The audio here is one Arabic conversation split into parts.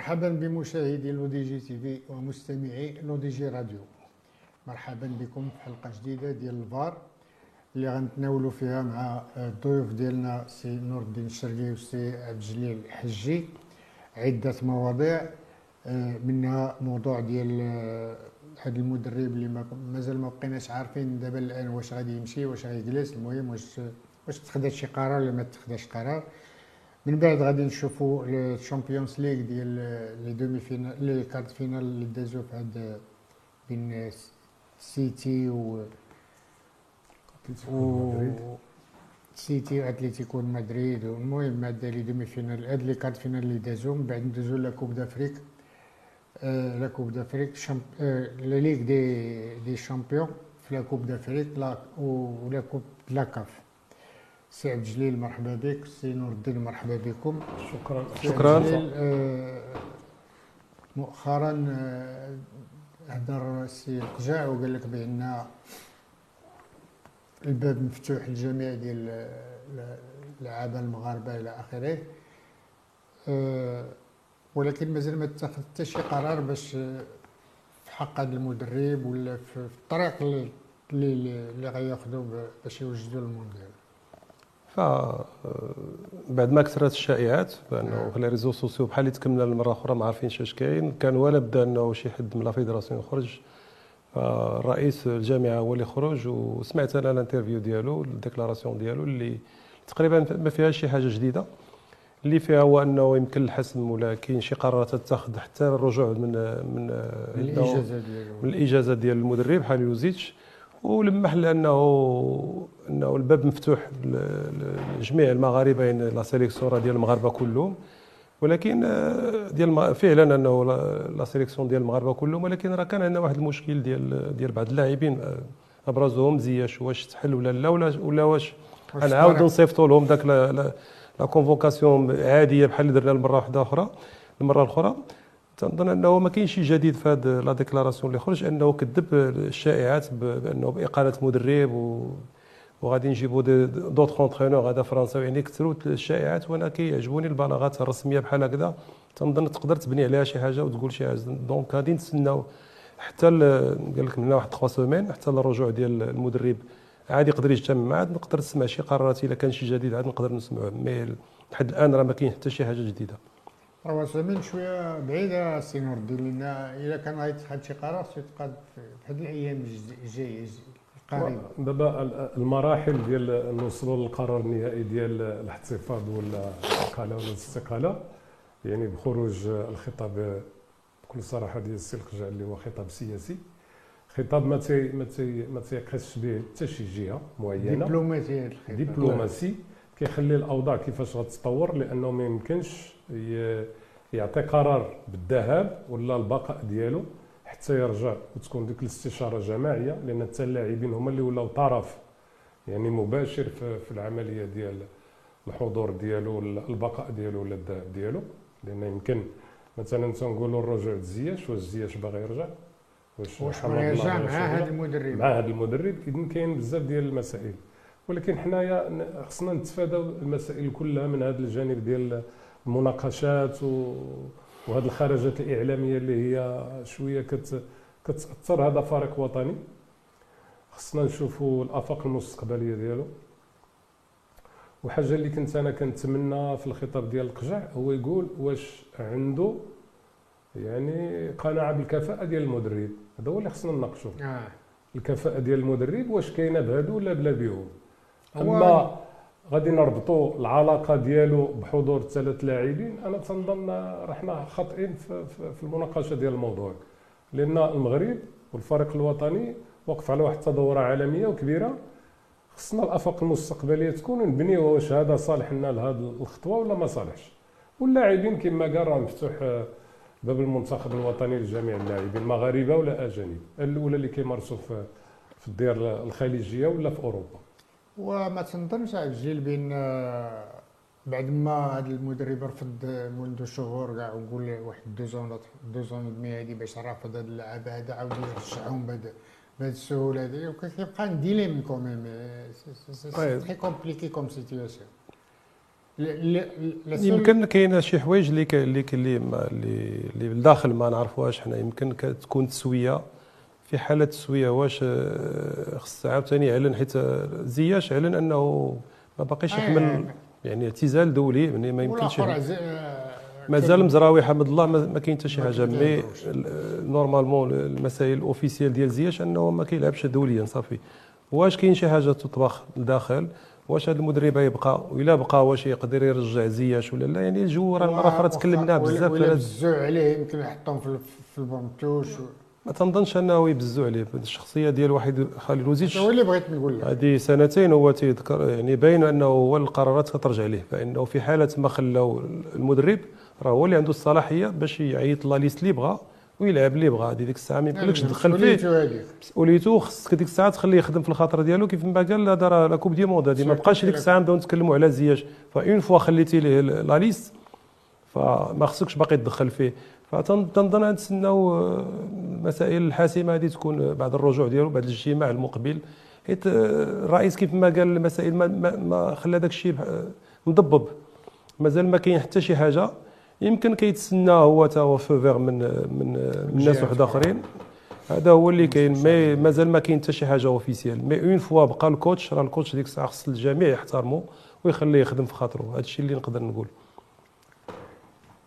مرحبا بمشاهدي L'ODJ TV ومستمعي L'ODJ Radio. مرحبا بكم في حلقة جديدة ديال الفار اللي غنتناولوا فيها مع الضيوف ديالنا سي نور الدين الشرقي وسي عبد الجليل الحجي عدة مواضيع آه، منها موضوع ديال آه، هذا المدرب اللي مازال ما بقيناش عارفين دابا الآن واش غادي يمشي واش غيجلس المهم واش واش تخدات شي قرار ولا ما تخداش قرار. من بعد غادي نشوفوا ال Champions League ديال les demi-finales les quarts de finale اللي دازو في هاد بين سيتي و و سيتي واتليتيكو مدريد المهم هاد les demi-finales هاد les quarts de finale اللي دازو. من بعد ندوزو la Coupe d'Afrique la Coupe d'Afrique la Ligue des des Champions في la Coupe d'Afrique ولا Coupe la CAF سي عبد الجليل مرحبا بك. سي نور الدين مرحبا بكم. شكرا. شكرا. آه، مؤخرا آه، هدر السي القجاع وقال لك بأن الباب مفتوح للجميع ديال اللعابه المغاربة إلى آخره. آه، ولكن مازال ما اتخذ حتى شي قرار باش في حق هذا المدرب ولا في الطريق اللي اللي غياخذوا باش يوجدوا المونديال ف بعد ما كثرت الشائعات بأنه في les réseaux sociaux بحال اللي تكملنا المره أخرى ما عارفينش اش كاين كان ولا بدا انه شي حد من la fédération يخرج رئيس الجامعة هو اللي خرج وسمعت أنا ال interview ديالو ال déclaration ديالو اللي تقريبا ما فيهاش شي حاجة جديدة. اللي فيها هو أنه يمكن الحسم ولا كاين شي قرارات تتخذ حتى الرجوع من من الإجازة ديالو. من الإجازة ديال المدرب حاليلوزيتش ولمح لأنه إنه الباب مفتوح لجميع المغاربه يعني la sélection ديال المغاربة كلهم. ولكن آه، ديال فعلا أنه la sélection ديال المغاربة كلهم ولكن راه كان عندنا واحد المشكل ديال ديال بعض اللاعبين. آه، أبرزهم زياش واش تحل ولا لا ولا ولا واش نعاودوا نصيفطوا لهم ذاك la convocation عادية بحال اللي درنا المره واحدة أخرى المره الاخرى تنظن أنه ما كاينش شي جديد في هذه la déclaration اللي خرج أنه كذب الشائعات بأنه باقاله مدرب و وغادي نجيبوا d'autre entraîneur هذا فرنساوي. يعني كثروا الشائعات وأنا كيعجبوني البلاغات الرسمية بحال هكذا. تنظن تقدر تبني عليها شي حاجة وتقول شي حاجة. donc غادي نتسناو حتى قال لك من واحد 3 semaines حتى الرجوع ديال المدرب عادي يقدر يجتمع عاد نقدر نسمع شي قرارات. إلا كان شي جديد عاد نقدر نسمعه mais لحد الآن راه ما كاين حتى شي حاجة جديدة. راه سمين شوية بعيدة سي نور الدين لأن إلا كان غيتخذ شي قرار سيتقاد في هذه الأيام الجاية. قريبه دابا المراحل ديال نوصلوا للقرار النهائي ديال الاحتفاظ ولا الاقاله ولا الاستقالة يعني بخروج الخطاب بكل صراحة ديال السي القجع اللي هو خطاب سياسي. خطاب ما تي ما تي ما تيقيسش به حتى شي جهة معينة. دبلوماسي دبلوماسي. كيخلي الأوضاع كيفاش غتتطور لأنه ما يمكنش يعطي قرار بالذهاب ولا البقاء ديالو. حتى يرجع وتكون ديك الاستشارة جماعيه لأن حتى اللاعبين هما اللي ولاو طرف يعني مباشر في العملية ديال الحضور ديالو البقاء ديالو ولا الذهاب ديالو. لأن يمكن مثلا تنقولوا الرجوع لزياش واش زياش باغي يرجع؟ واش واش يرجع مع هذا المدرب. مع هذا المدرب اذا كاين بزاف ديال المسائل. ولكن حنايا خصنا نتفاداو المسائل كلها من هذا الجانب ديال المناقشات و وهذه الخرجات الإعلامية اللي هي شوية كت كتأثر هذا فريق وطني. خصنا نشوفوا الأفاق المستقبلية ديالو. وحاجة اللي كنت أنا كنتمنى في الخطاب ديال القجع هو يقول واش عنده يعني قناعة بالكفاءة ديال المدرب. هذا هو اللي خصنا نناقشوا آه. الكفاءة ديال المدرب واش كاينة بهادو ولا بلا بهم أما غادي نربطوا العلاقة ديالو بحضور ثلاث لاعبين. أنا تنظن رحنا خاطئين في, في المناقشة ديال الموضوع. لأن المغرب والفريق الوطني وقف على واحد التدورة عالمية وكبيرة. خصنا الأفاق المستقبلية تكون نبنيو واش هذا صالح لنا لهذه الخطوة ولا ما صالحش. واللاعبين كما قال راه مفتوح باب المنتخب الوطني لجميع اللاعبين مغاربة ولا أجانب. الأولى اللي كيمارسوا في الديار الخليجية ولا في أوروبا. وما تنظنش عبد الجليل بين آه، بعد ما هذا المدرب رفض منذ شهور كاع وقول واحد deux ans deux ans et demi هادي باش رافض هاد اللعابه هذا عاود يرجعهم بهذا بهذه السهولة هذه وكيبقى dilemme quand même c'est très compliqué comme situation يمكن كاين شي حوايج اللي اللي اللي اللي لداخل ما نعرفوهاش حنا. يمكن تكون تسوية. في حالة تسويه واش آه، خص عاوتاني يعلن حيت زياش اعلن أنه ما باقيش يحمل يعني اعتزال دولي يعني ما يمكنش مازال مزراوي حمد الله ما كاين حتى شي حاجة. mais normalement المسائل ال officiel ديال زياش أنه ما كيلعبش دوليا صافي. واش كاين شي حاجة تطبخ لداخل واش هذا المدرب يبقى ولا بقى واش يقدر يرجع زياش ولا لا؟ يعني الجو راه مره أخرى تكلمنا بزاف ولا يبزوا عليه يمكن يحطهم في ال banc de touche ما تنظنش أنه يبزوا عليه. الشخصية ديال واحد خاليلوزيتش هو اللي بغيت نقول لك. هذه سنتين هو تيذكر يعني باين أنه هو القرارات كترجع ليه فإنه في حالة ما خلاو المدرب راه هو اللي عنده الصلاحية باش يعيط la liste اللي بغى ويلعب اللي بغى ديك الساعة ما يمكنلكش تدخل فيه. مسؤوليته خصك ديك الساعة تخليه يخدم في الخاطر ديالو. كيف ما قال هذا راه la coupe du monde هذه ما بقاش ديك الساعة نبداو نتكلموا على زياش. ف une fois خليتي ليه la liste. فما خصكش باقي تدخل فيه. فتنظن نتسناو المسائل الحاسمه هذه تكون بعد الرجوع ديالو بعد الاجتماع المقبل. حيت الرئيس كيف ما قال المسائل ما, ما, ما خلى داك الشيء مضبب مازال ما كاين حتى شي حاجة. يمكن كيتسنى هو تا هو feu vert من من من ناس واحد اخرين هذا هو اللي كاين. مي مازال ما كاين حتى شي حاجة officiel mais une fois بقى ال coach راه ال coach ديك الساعة خص الجميع يحترمه ويخليه يخدم في خاطره هذا الشيء اللي نقدر نقول.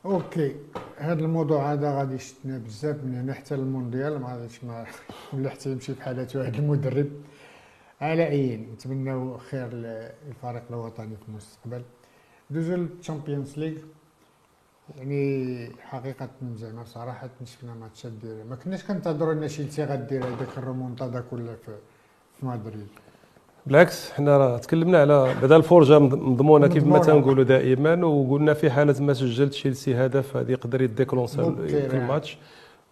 okay. هذا الموضوع هذا غادي يشتنا بزاف من هنا حتى المونديال ما غاديش ما ولا حتى يمشي حالة واحد المدرب. على أي نتمناو خير للفريق الوطني في المستقبل. دوزو لل Champions League. يعني حقيقة زعما صراحة شفنا matchات ديال ما كناش كنتظروا إن تشيلسي غدير هذاك الرومونتادا كلها في مدريد. بالعكس حنا راه تكلمنا على بعدا الفرجة مضمونة كيف ما تنقولوا دائما وقلنا في حالة ما سجل تشيلسي هدف غادي يقدر يديكلونشا ال match.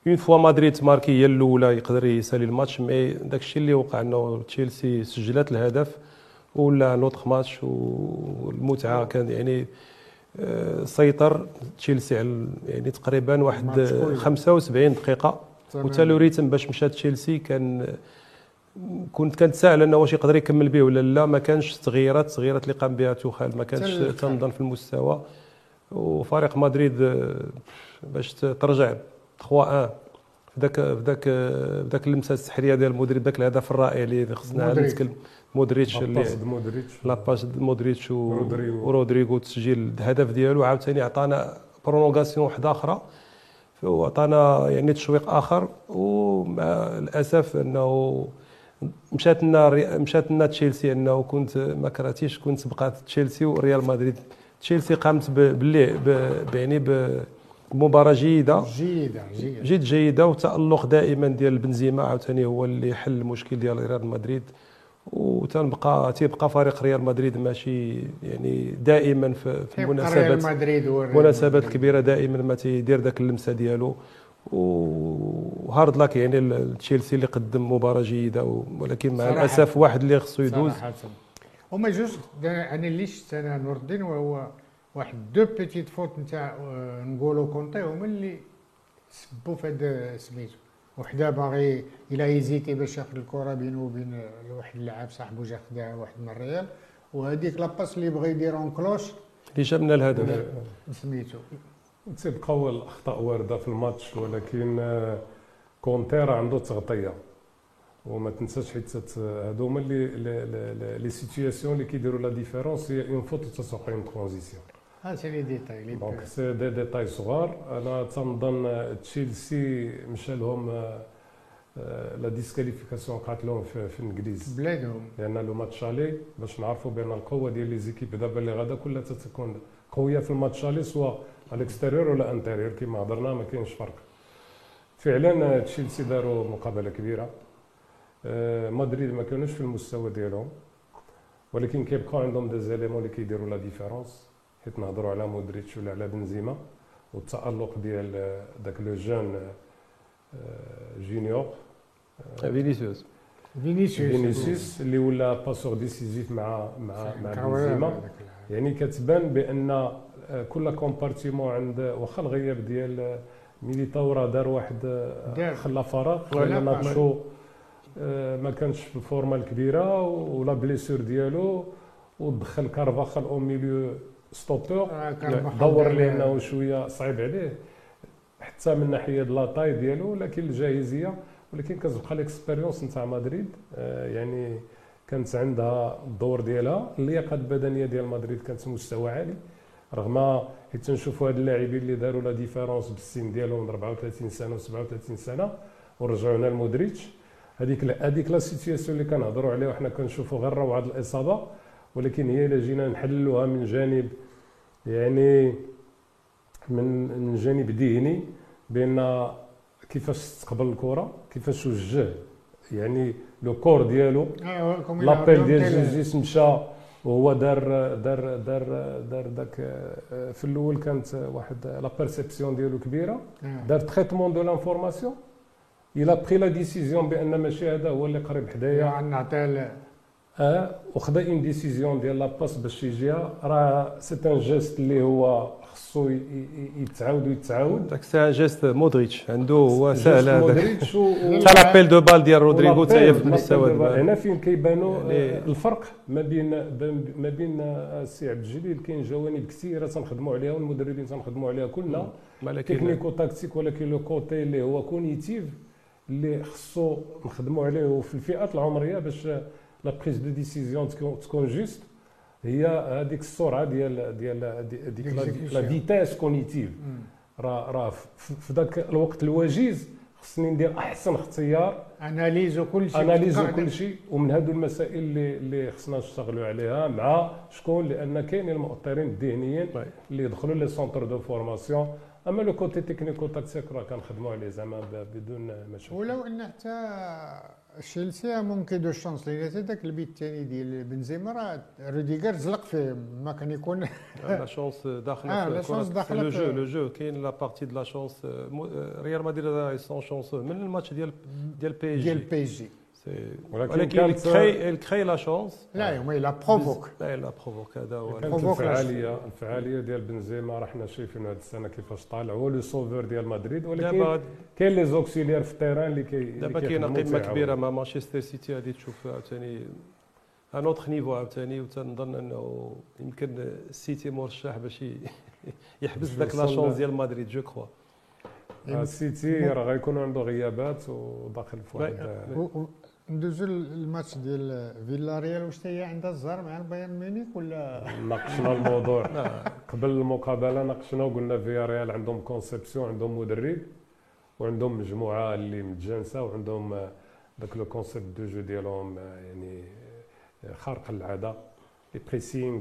une fois مدريد marqué هي الأولى يقدر يسالي ال match mais داك الشيء اللي وقع إنه تشيلسي سجلت الهدف ولا l'autre match والمتعه كان يعني آه، سيطر تشيلسي على يعني تقريبا واحد 75 دقيقة. وتا rythme باش مشى تشيلسي كان كنت كنتساءل أنه واش يقدر يكمل به ولا لا. ما كانش تغييرات التغييرات اللي قام بها توخال ما كانش تنظن في المستوى. وفريق مدريد باش ترجع 3 1 في ذاك في ذاك في ذاك اللمسة السحرية ديال مودريتش ذاك الهدف الرائع اللي خصنا نتكلم مودريتش اللي مودريتش. la passe مودريتش ورودريغو تسجيل الهدف ديالو. عاوتاني عطانا prolongation واحدة أخرى. وعطانا يعني تشويق آخر. ومع الأسف أنه مشات لنا مشات لنا تشيلسي انه كنت ما كرهتيش كنت بقات تشيلسي وريال مدريد. تشيلسي قامت باللي يعني بمباراة جيدة. جيدة جيدة. جد جيدة وتألق دائما ديال بنزيما عاوتاني هو اللي حل المشكل ديال ريال مدريد. وتنبقى تيبقى فريق ريال مدريد ماشي يعني دائما في, المناسبات ريال مدريد مناسبات كبيرة دائما ما تيدير ذاك اللمسة ديالو. وهارد لاك يعني تشيلسي اللي قدم مباراة جيدة ولكن مع الأسف واحد اللي خصو يدوز. هما جوج أنا اللي شفت أنا نور الدين وهو واحد. دو بيتيت فوت نتاع آه، نقولوا كونتي هما اللي سبوا في هذا سميتو. وحده باغي إلى هيزيتي باش ياخذ الكرة بينه وبين واحد اللاعب صاحبو جا خداها واحد من الريال. وهذيك لاباس اللي بغى يدير اون كلوش. اللي جابنا الهدف. سميتو. تيبقاو الأخطاء واردة في الماتش ولكن كونتيرا عنده تغطية. وما تنساش حيت هادو هما اللي لي سيتياسيون اللي كيديروا لا ديفيرونس هي اون فوت تسوق اون ترانزيسيون ها سي لي ديتاي دونك سي دي ديتاي صغار أنا تنظن تشيلسي مشى لهم la disqualification وقعت لهم في, في الانجليز بلادهم لأن le match الي باش نعرفوا بان القوة ديال les équipes دابا اللي غادا كلها تتكون قوية في الماتش الي سواء ال extérieur ولا intérieur كما هضرنا ما كاينش فرق. فعلا تشيلسي داروا مقابلة كبيرة. مدريد ما كانوش في المستوى ديالهم ولكن كيبقاو عندهم des éléments اللي كيديروا la différence حيت نهضروا على مودريتش ولا على بنزيما والتألق ديال داك le jeune جونيور. فينيسيوس. فينيسيوس. فينيسيوس اللي ولا passeur décisif مع مع مع بنزيما. يعني كتبان بأن كل compartiment عند واخا الغياب ديال ميليتاو راه دار واحد خلى فراغ لأن ناتشو ما كانش في الفورمه الكبيرة و la blessure ديالو ودخل كارفاخال au milieu stoppeur. دور لي أنه شوية صعيب عليه. حتى من ناحية la taille ديالو ولكن الجاهزية ولكن كتبقى l'expérience نتاع مدريد. آه، يعني كانت عندها الدور ديالها. اللياقة البدنية ديال مدريد كانت مستوى عالي. رغم حيت تنشوفوا هاد اللاعبين اللي داروا la différence بالسن ديالهم 34 سنة و37 سنة ورجعونا لمودريتش. هذيك هذيك la situation اللي كنهضروا عليها وحنا كنشوفوا غير روعة الإصابة ولكن هي إلا جينا نحللوها من جانب يعني من من جانب ذهني بأن كيفاش تقبل الكرة كيفاش وجه يعني le corps ديالو l'appel ديال جيجيس مشى وهو دار دار دار دار داك في الأول كانت واحد la perception ديالو كبيرة. دار traitement de l'information il a pris la décision بأن ماشي هذا هو اللي قريب حدايا. نعطيه آه وخدا une décision ديال la passe باش يجيها. راه c'est un geste اللي هو خصو يتعاود ويتعاود. داك ce geste مودريتش عنده هو ساهل هذاك تاع l'appel de balle ديال رودريغو حتى هي في المستوى هنا فين كيبانوا يعني الفرق ما بين ما بين السي عبد الجليل كاين جوانب كثيرة تنخدموا عليها والمدربين تنخدموا عليها كلنا. technico-tactique ولكن le côté اللي هو cognitif اللي خصو نخدموا عليه في الفئات العمرية باش la prise de décision تكون juste هي هذيك السرعه ديال ديال ديك la vitesse cognitive راه راه في ذاك الوقت الوجيز خصني ندير أحسن اختيار analyse وكل شيء. analyse وكل شيء ومن هذو المسائل اللي اللي خصنا نشتغلوا عليها مع شكون؟ لأن كاينين المؤطرين الذهنيين اللي يدخلوا les centres de formation أما لو كوتي تكنيكو تاكسيك راه كنخدموا عليه زعما بدون مشاكل. ولو أن حتى تشيلسي ممكن دو شونس لأن ذاك البيت الثاني ديال بنزيما راه روديغر زلق فيه ما كان يكون. لا شونس داخلة آه لا شونس داخلة لو جو لو جو كاين لا بارتي دو لا شونس ريال مدريد سون شونس من الماتش ديال ديال بي جي ديال بي جي ولكن il crée la chance. لا هو لا بروفوك لا لا بروفوك هذا هو. الفعاليه الفعالية ديال بنزيما راه حنا شايفين هذه السنة كيفاش طالع. هو le sauveur ديال مدريد ولكن كاين les auxiliaires في ال terrain اللي كي دابا كاينة قمه كبيرة مع مانشستر سيتي غادي تشوف عاوتاني un autre niveau عاوتاني وتنظن أنه يمكن السيتي مرشح باش يحبس ذاك la chance ديال مدريد je crois السيتي راه غيكونوا عنده غيابات وداخل في واحد ندوزو الماتش ديال فيلا ريال واش هي عندها الزهر مع البايرن ميونيك ولا؟ ناقشنا الموضوع. قبل المقابلة ناقشنا وقلنا فيا ريال عندهم conception عندهم مدرب وعندهم مجموعة اللي متجانسة وعندهم ذاك le concept de jeu ديالهم يعني خارق العادة les pressing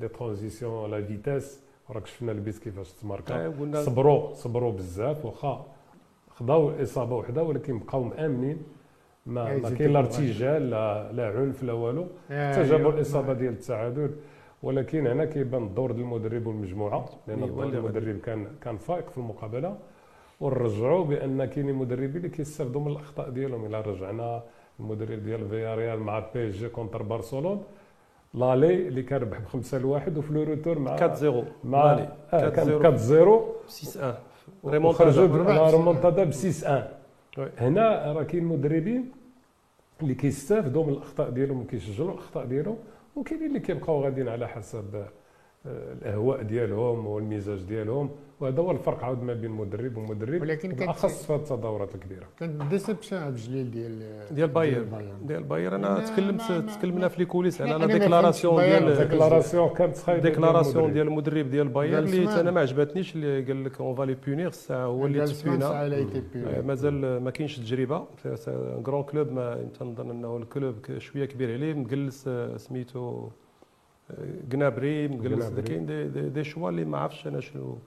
les transitions la vitesse راك شفنا البيت كيفاش تماركا. صبروا صبروا بزاف واخا خداو إصابة وحدة ولكن بقاو مآمنين. ما ما كاين لا ارتجال لا لا عنف لا والو. حتى جابوا الإصابة ديال التعادل. ولكن هنا كيبان الدور ديال المدرب والمجموعة لأن الدور المدرب كان كان فائق في المقابلة. ونرجعوا بأن كاينين مدربين اللي كيستافدوا من الأخطاء ديالهم. إلا رجعنا المدرب ديال فيا ريال مع بي إس جي contre برشلونه l'aller اللي كان ربح بخمسة لواحد وفي le retour مع 4 0 مع 4 0 6 1 ريمونتادا. ب 6 1 هنا راه كاين مدربين اللي كيستافدوا من الأخطاء ديالهم وكيسجلوا الأخطاء ديالهم وكاينين اللي كيبقاو غاديين على حسب الأهواء ديالهم والمزاج ديالهم وهذا هو الفرق عاود ما بين مدرب ومدرب. ولكن بالاخص في التظاهرات الكبيرة. كانت déception عبد الجليل ديال ديال باير ديال باير أنا تكلمت تكلمنا في les coulisses على la déclaration ديال déclaration كانت خايبه déclaration ديال المدرب ديال باير اللي أنا ما عجبتنيش اللي قال لك on va les punir الساعة هو اللي تسبينا مازال ما كاينش تجربة. كرون كلوب ما تنظن إنه الكلوب شوية كبير عليه. مجلس سميتو جنابري مجلس كاين دي, دي, دي شوا اللي ما عرفتش أنا شنو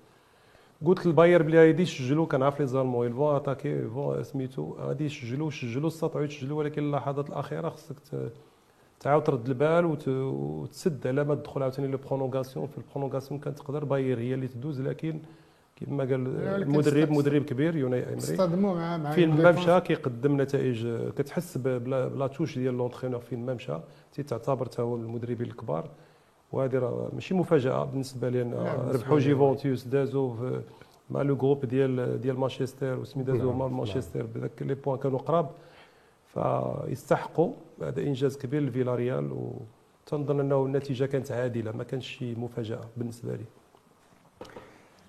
قلت للباير بلي غادي يسجلوا كنعرف لي زالمون يلفون اتاكي فون سميتو غادي يسجلوا سجلوا استطاعوا يسجلوا ولكن اللحظات الاخيره خصك تعاود ترد البال وتسد على ما تدخل عاوتاني لو برونونغاسيون في البرونونغاسيون كانت تقدر باير هي اللي تدوز لكن كما قال المدرب مدرب كبير يوناي امري اصطدموا مع مع فين ما مشى كيقدم نتائج كتحس ب la touch ديال l'entraîneur فين ما مشى تعتبر هو المدربين الكبار وهذه راه ماشي مفاجأة بالنسبة لي ربحوا جوفنتوس دازوا مع le groupe ديال ديال مانشستر وسمي دازوا مع مانشستر بذاك les points كانوا قراب. فيستحقوا هذا إنجاز كبير لفيلاريال و تنظن أنه النتيجة كانت عادلة ما كانش شي مفاجأة بالنسبة لي.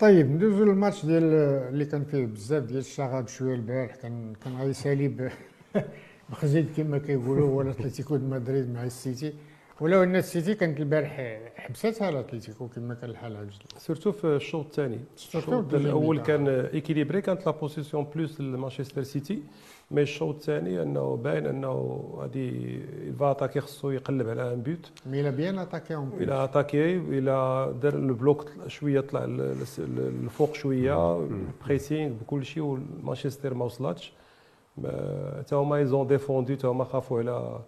طيب ندوزو للماتش ديال اللي كان فيه بزاف ديال الشغب شوية البارح كان كان غيسالي بخزيد كما كيقولوا هو أتلتيكو مدريد مع السيتي. ولو أن السيتي كانت البارح حبستها الاتليتيكو كما كان الحال عجل surtout في الشوط الثاني. الشوط الأول كان équilibré كانت la possession plus لمانشستر سيتي mais الشوط الثاني أنه باين أنه غادي va attaquer خصو يقلب على un but mais il a bien attaqué hein إلى attaqué إلى دار ال bloc شوية طلع الفوق شوية بريسينغ بكل شيء ومانشستر ما وصلاتش تا هما ايزون ديفوندو تا هما خافوا على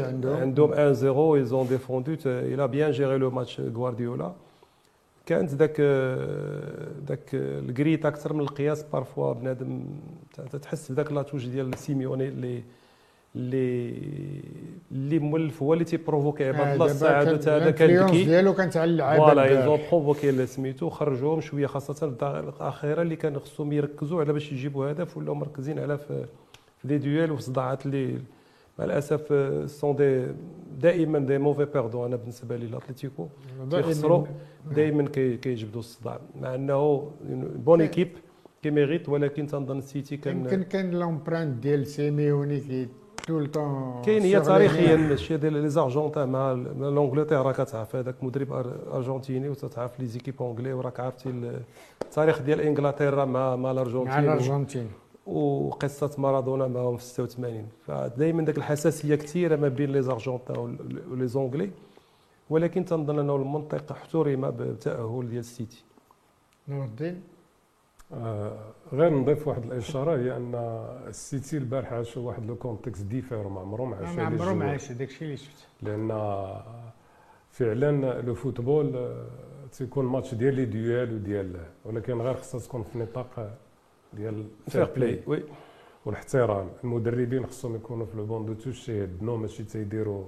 عندهم عندهم 1 0 ايزون ديفوندو إلى بيان جيري لو ماتش غوارديولا كانت ذاك ذاك الكريت أكثر من القياس بارفوا بنادم تحس بذاك لاتوج ديال سيميوني اللي اللي اللي مولف هو اللي تيبروفوكي. عباد الله السعاده هذا كان ذكي ديالو كانت على اللعابة فوالا ايزون بروفوكي سميتو خرجوهم شوية خاصة الدقائق الأخيرة اللي كان خصهم يركزوا على باش يجيبوا هدف ولاو مركزين على في, دي دويل وفي صداعات اللي مع الاسف سون دي دائما دي موفي بيردون أنا بالنسبة لي الاتليتيكو تيخسروا دائما كيجبدوا الصداع مع إنه بون ايكيب كيميريت ولكن تنظن السيتي كان يمكن كان لومبرانت ديال سيميوني كي طول طون كاين هي تاريخيا ماشي ديال لي زارجونتان مع لونجلتير راك تعرف هذاك مدرب أرجنتيني وتتعرف لي زيكيب اونجلي وراك عرفتي التاريخ ديال إنجلترا مع مع الارجنتين مع الارجنتين وقصة مارادونا معهم في 86 فدائما ذاك الحساسية كثيره ما بين les Argentins و les Anglais ولكن تنظن أنه المنطقة احترم بالتاهل ديال السيتي. نور الدين؟ آه غير نضيف واحد الإشارة هي أن السيتي البارح عاشوا واحد le contexte d'hier ما عمرو ما عاش ما عمرو ما عاش داك الشيء اللي شفت. لأن فعلا le football تيكون ماتش ديال les duels وديال ولكن غير خصها تكون في نطاق ديال fair-play oui. والاحترام المدربين خصهم يكونوا في le banc de touche يهدنوا ماشي تيديروا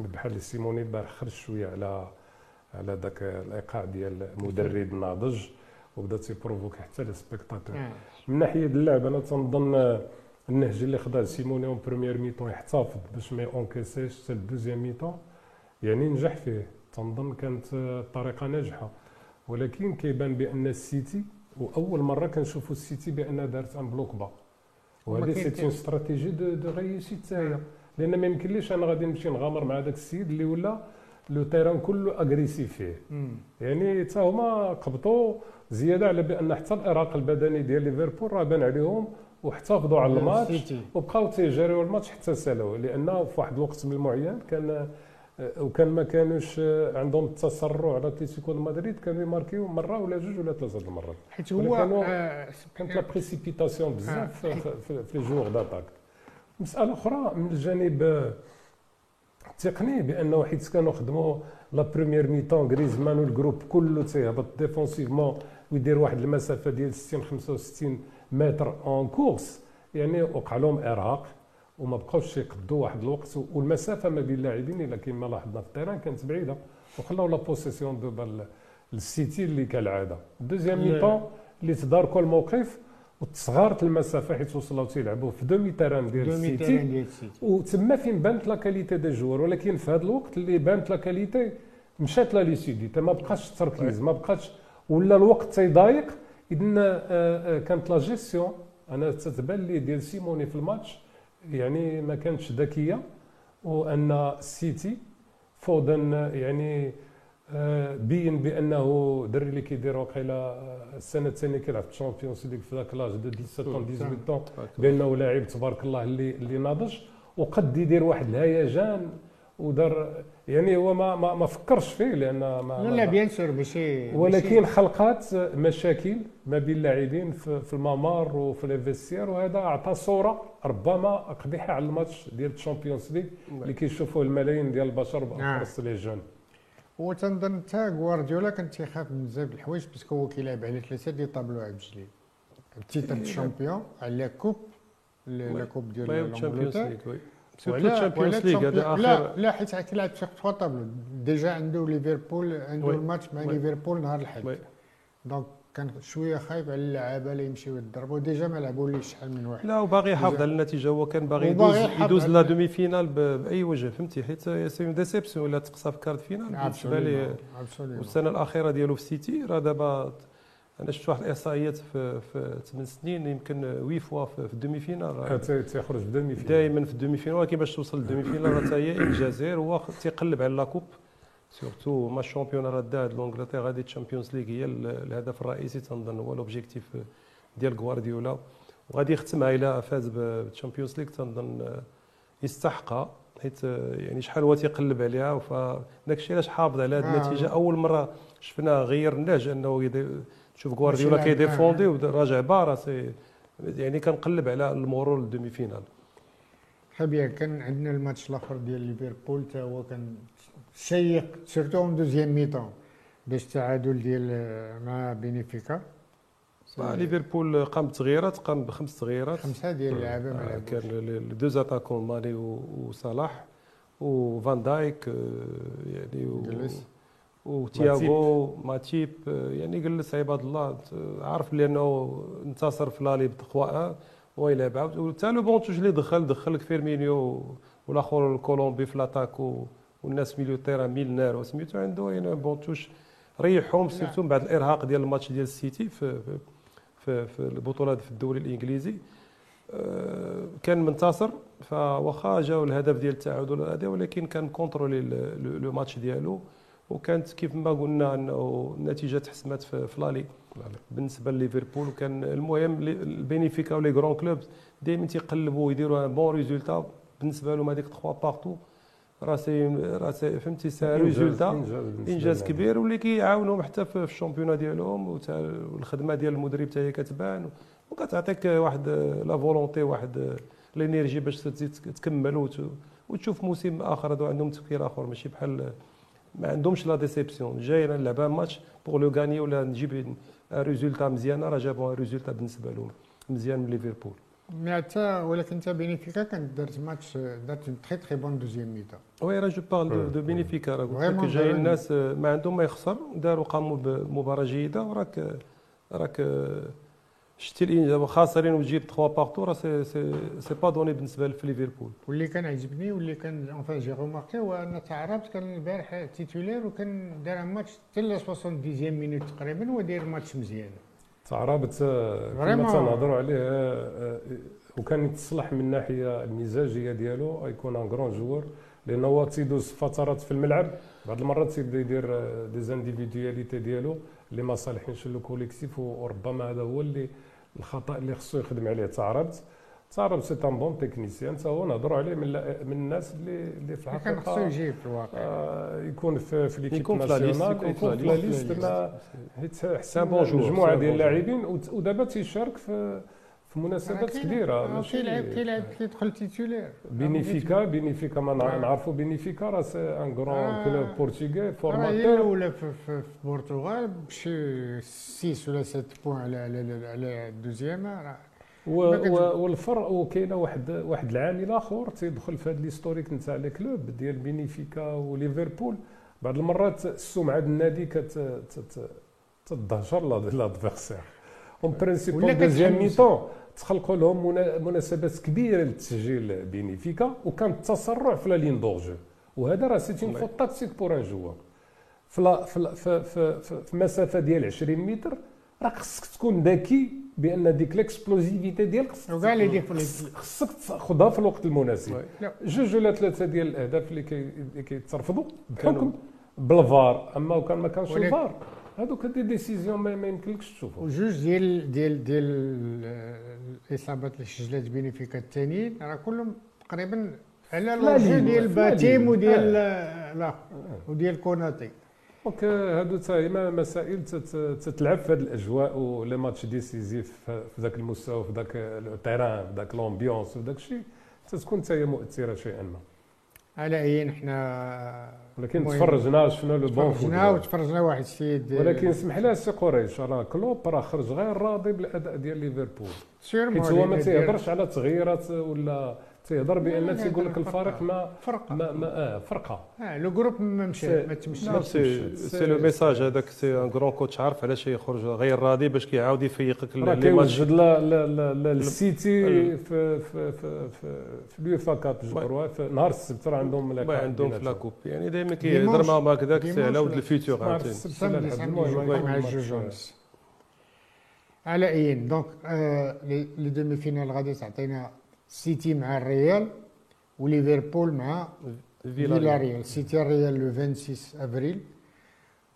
بحال سيموني البارح خرج شوية على على ذاك الإيقاع ديال مدرب ناضج وبدأ تي provoque حتى les spectateurs. من ناحية اللعب أنا تنظن النهج اللي خداه سيموني en première mi-temps يحتفظ باش ما encaisse يش حتى ال deuxième mi-temps يعني نجح فيه. تنظن كانت طريقة ناجحة. ولكن كيبان بأن السيتي وأول مرة كنشوفوا السيتي بأن دارت un bloc bas. وهذه c'était une stratégie de de réussite حتى لأن ما يمكنليش أنا غادي نمشي نغامر مع داك السيد اللي ولا le terrain كله agressif فيه. يعني حتى هما قبطوا زيادة على بأن حتى الارهاق البدني ديال ليفربول راه بان عليهم واحتفظوا على الماتش وبقاو تي gérer يو الماتش حتى سالوه لأنه في واحد الوقت من معين كان وكان ما كانوش عندهم التسرع على اتلتيكو مدريد كانوا ي marquer يو مرة ولا جوج ولا ثلاثة المرات حيت هو كانت la précipitation بزاف في les joueurs d'attaque مسألة أخرى من الجانب التقني بأنه حيت كانوا خدموا la première mi-temps غريزمان وال groupe كله تيهبط défensivement ويدير واحد المسافة ديال 60 65 متر en course يعني وقع لهم ارهاق وما بقاوش يقدوا واحد الوقت والمسافة ما بين اللاعبين إلا كما لاحظنا في ال terrain كانت بعيدة. وخلاو la possession دابا السيتي اللي كالعادة. deuxième mi-temps اللي تداركوا الموقف وتصغرت المسافة حيت وصلوا تيلعبوا في demi-terrain ديال السيتي. وتما فين بانت la qualité des joueurs ولكن في هذا الوقت اللي بانت la qualité مشات la lucidité ما بقاش التركيز ما بقاش ولا الوقت تيضايق اذا آه، آه، كانت لا جيستيون أنا تتبان لي ديال سيموني في الماتش. يعني ما كانتش ذكية وأن السيتي فودن يعني آه، بين بأنه دري اللي كيدير وقيلا السنة الثانية كيلعب في الشامبيونز ليغ في ذاك لاج دو 17 18 بأنه لاعب تبارك الله اللي اللي ناضج وقد يدير واحد الهيجان ودار يعني هو ما ما, ما فكرش فيه لأن ما لا لا بيان سور ماشي ولكن خلقات مشاكل ما بين اللاعبين في, في الممر وفي ليفيستير وهذا أعطى صورة ربما قبيحة على الماتش ديال الشامبيونز ليغ اللي كيشوفوه الملايين ديال البشر باخص لي جون وتنظن حتى غوارديولا كان تيخاف من بزاف الحوايج باسكو هو كيلعب على ثلاثة دي طابلو عبجلي التيتر الشامبيون على كوب لا كوب ديال الشامبيونز سيرتو تشامبيونز ليغ هذا اخر لا لا حيت كيلعب في تخوا طابلو ديجا عنده ليفربول عنده الماتش مع ليفربول نهار الاحد donc كان شوية خايب على اللعابة اللي يمشيو يضربوا. déjà ما لعبوليش شحال من واحد. لا وباغي يحافظ على النتيجة. هو كان باغي يدوز يدوز la demi-finale بأي وجه فهمتي؟ حيت c'est une déception ولا تقصى في quart de finale بالنسبة لي والسنة الأخيرة ديالو في السيتي راه دابا أنا شفت واحد الإحصائيات في في 8 سنين يمكن huit fois في ال demi-finale تيخرج في ال demi-finale دائما في ال demi-finale ولكن باش توصل لل demi-finale راه هي الجزائر هو تيقلب على la coupe surtout ما champion راه d'Angleterre غادي Champions League هي الهدف الرئيسي تنظن هو l'objectif ديال غوارديولا. وغادي يختمها إلى فاز ب Champions League تنظن يستحقها. حيت يعني شحال هو تيقلب عليها فداك الشيء علاش حافظ على هذه آه. النتيجة. أول مرة شفنا غير النهج أنه تشوف غوارديولا كي défendre وراجع بارا يعني كنقلب على المرور لل demi-finale. حبيبي كان عندنا الماتش الآخر ديال ليفربول حتى هو كان شيق surtout en deuxième mi-temps باش تعادل ديال مع Benfica. ليفربول قام بتغييرات قام بخمس تغييرات. خمسة ديال اللعابة ما كان deux attaquants ماني وصلاح وفان دايك يعني و وتياغو ماتيب يعني جلس عباد الله عارف لأنه انتصر في l'aller بتقوى ويلعب عاود وتا لو بونتوش اللي دخل دخل فيرمينيو والآخر الكولومبي في لاتاك والناس ميليو تيرا ميلنار وسميتو عنده يعني بونتوش ريحهم سيرتو من بعد الإرهاق ديال الماتش ديال السيتي في في, في البطولات في الدوري الإنجليزي. آه، كان منتصر فواخا جاو الهدف ديال التعادل هذا ولكن كان كونترولي لو ماتش ديالو. وكانت كيف ما قلنا انه النتيجه تحسمت في لالي بالنسبة لليفربول وكان المهم ال Benfica و les grands clubs دائما تيقلبوا يديروا bon résultat بالنسبة لهم هذيك 3 partout راه c'est راه فهمتي c'est résultat انجاز كبير واللي كيعاونهم حتى في ال championnat ديالهم والخدمة ديال المدرب حتى هي كتبان. وكتعطيك واحد la volonté واحد ال énergie باش تزيد تكمل وتشوف موسم آخر. هذو عندهم تفكير آخر ماشي بحال ما عندهمش la déception. جاي نلعب match pour le gagner ولا نجيب résultat مزيانه راه جابوا résultat بالنسبة لهم مزيان من ليفربول. mais حتى ولكن حتى Benfica كانت دارت ماتش دارت très très bonne deuxième mi-temps oui راه je parle de Benfica راه قلت لك جاي الناس ما عندهم ما يخسر. داروا قاموا بمباراة جيدة. وراك راك شتي الانجاز خاسرين وتجيب 3 partout راه c'est c'est c'est pas donné بالنسبة في ليفربول. واللي كان عجبني واللي كان enfin j'ai remarqué هو أن تاعرابت كان البارح titulaire وكان دار ماتش حتى ل 70 minutes تقريبا وداير ماتش مزيان. تاعرابت كما تنهضروا عليه آه، وكان يتصلح من الناحيه المزاجية ديالو يكون un grand joueur لأنه هو تيدوز فترات في الملعب بعض المرات تيبدا يدير des individualités ديالو. اللي ما صالحينش le collectif وربما هذا هو اللي الخطأ اللي خصو يخدم عليه تاعرابت تاعراب c'est un bon technicien تا هو نهضروا عليه من من الناس اللي اللي في الحقيقة كان خصو يجي في الواقع. آه يكون في, في l'équipe nationale يكون في la liste حيت حسن مجموعة ديال اللاعبين ودابا تيشارك في في مناسبات كبيرة ماشي كيلعب كيلعب كيدخل titulaire Benfica Benfica ما نعرفوا Benfica راه c'est un grand club portugais formateur هي الأولى في البرتغال بشي 6 ولا 7 points على على على ال deuxième راه والفرق وكاينة واحد واحد العامل آخر تيدخل في هذا l'historique نتاع les clubs ديال Benfica وليفربول بعض المرات السمعة ديال النادي كتدهشر l'adversaire. En principal deuxième mi-temps تخلقوا لهم مناسبات كبيره للتسجيل Benfica وكان التسرع في la ligne d'hors-jeu وهذا راه c'était faute tactique pour un joueur في في في في مسافه ديال 20 متر راك خصك تكون ذكي بان ديك l'explosivité ديالك خصك تاخذها في الوقت المناسب جوج ولا ثلاثة ديال الاهداف اللي كيترفضوا بحكم بالفار اما وكان ما كانش الفار هذوك des décisions ما يمكنلكش تشوفهم وجوج ديال ديال ديال الاصابات اللي سجلات Benfica الثانيين راه كلهم تقريبا على le jeu ديال باتيم وديال لا وديال كوناتي donc هادو هما مسائل تتلعب في هذه الاجواء و les matchs décisifs في ذاك المستوى في ذاك ال terrain في ذاك l'ambiance في ذاك الشيء تتكون حتى هي مؤثره شيئا ما على اي حنا ولكن تفرجنا شفنا le bon تفرجنا وتفرجنا واحد السيد. ولكن اسمح لي سي قريش راه كلوب راه خرج غير راضي بالأداء ديال ليفربول. حيت هو ما تيهضرش على تغييرات ولا تيهضر بأن تيقول لك الفريق ما فرقة. ما, ما آه فرقة. آه le groupe ما مشى ما تمشاش c'est le message هذاك c'est un grand coach عارف علاش يخرج غير راضي باش كيعاود يفيقك راه كيوجد السيتي في في في في ال UEFA Cup جو في نهار السبت راه عندهم عندهم في la coupe يعني دائما كيهضر معاهم هكذاك c'est على ود ال futur عاوتاني. مع جوج على اي donc les demi-finales غادي تعطينا سيتي مع الريال وليفربول مع فيلاريال سيتي الريال le 26 افريل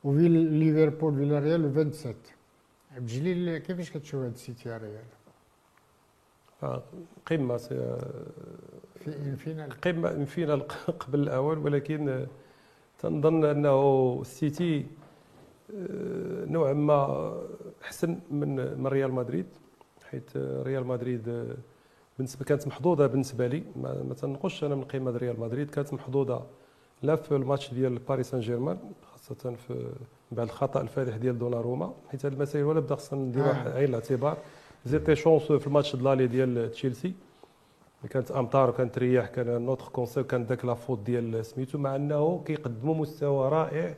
وليفربول فيلاريال le 27 عبد الجليل كيفاش كتشوف هاد سيتي الريال قمه في ال finale قمه ال finale قبل الأول ولكن تنظن انه السيتي نوعا ما احسن من من ريال مدريد حيث ريال مدريد بالنسبة كانت محظوظة بالنسبة لي. ما, ما تنقصش أنا من قيمة ريال مدريد. كانت محظوظة لا في الماتش ديال باريس سان جيرمان خاصة في بعد الخطأ الفادح ديال دوناروما. حيت هذه المسائل ولا بدا خصنا نديروا واحد آه. عين الاعتبار. زيتي chance في ال match d'aller ديال تشيلسي. كانت أمطار وكانت رياح كان نوتر كونسيب كان داك la faute ديال سميتو مع أنه كيقدموا مستوى رائع.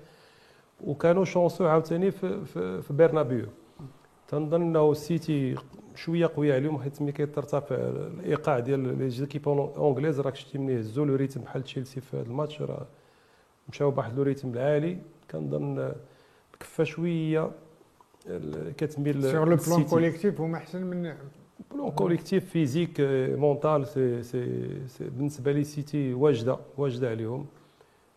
وكانوا chanceux عاوتاني في في, في برنابيو تنظن إنه السيتي شوية قوية عليهم حيت ملي كيترتفع الإيقاع ديال les équipes anglaises راك شتي ملي هزوا le rythme بحال تشيلسي في هذا الماتش راه مشاو بواحد le rythme العالي. كنظن الكفه شوية كتميل sur le plan collectif هما أحسن من بلون كوليكتيف فيزيك مونتال سي سي بالنسبة لي سيتي واجده واجدة عليهم.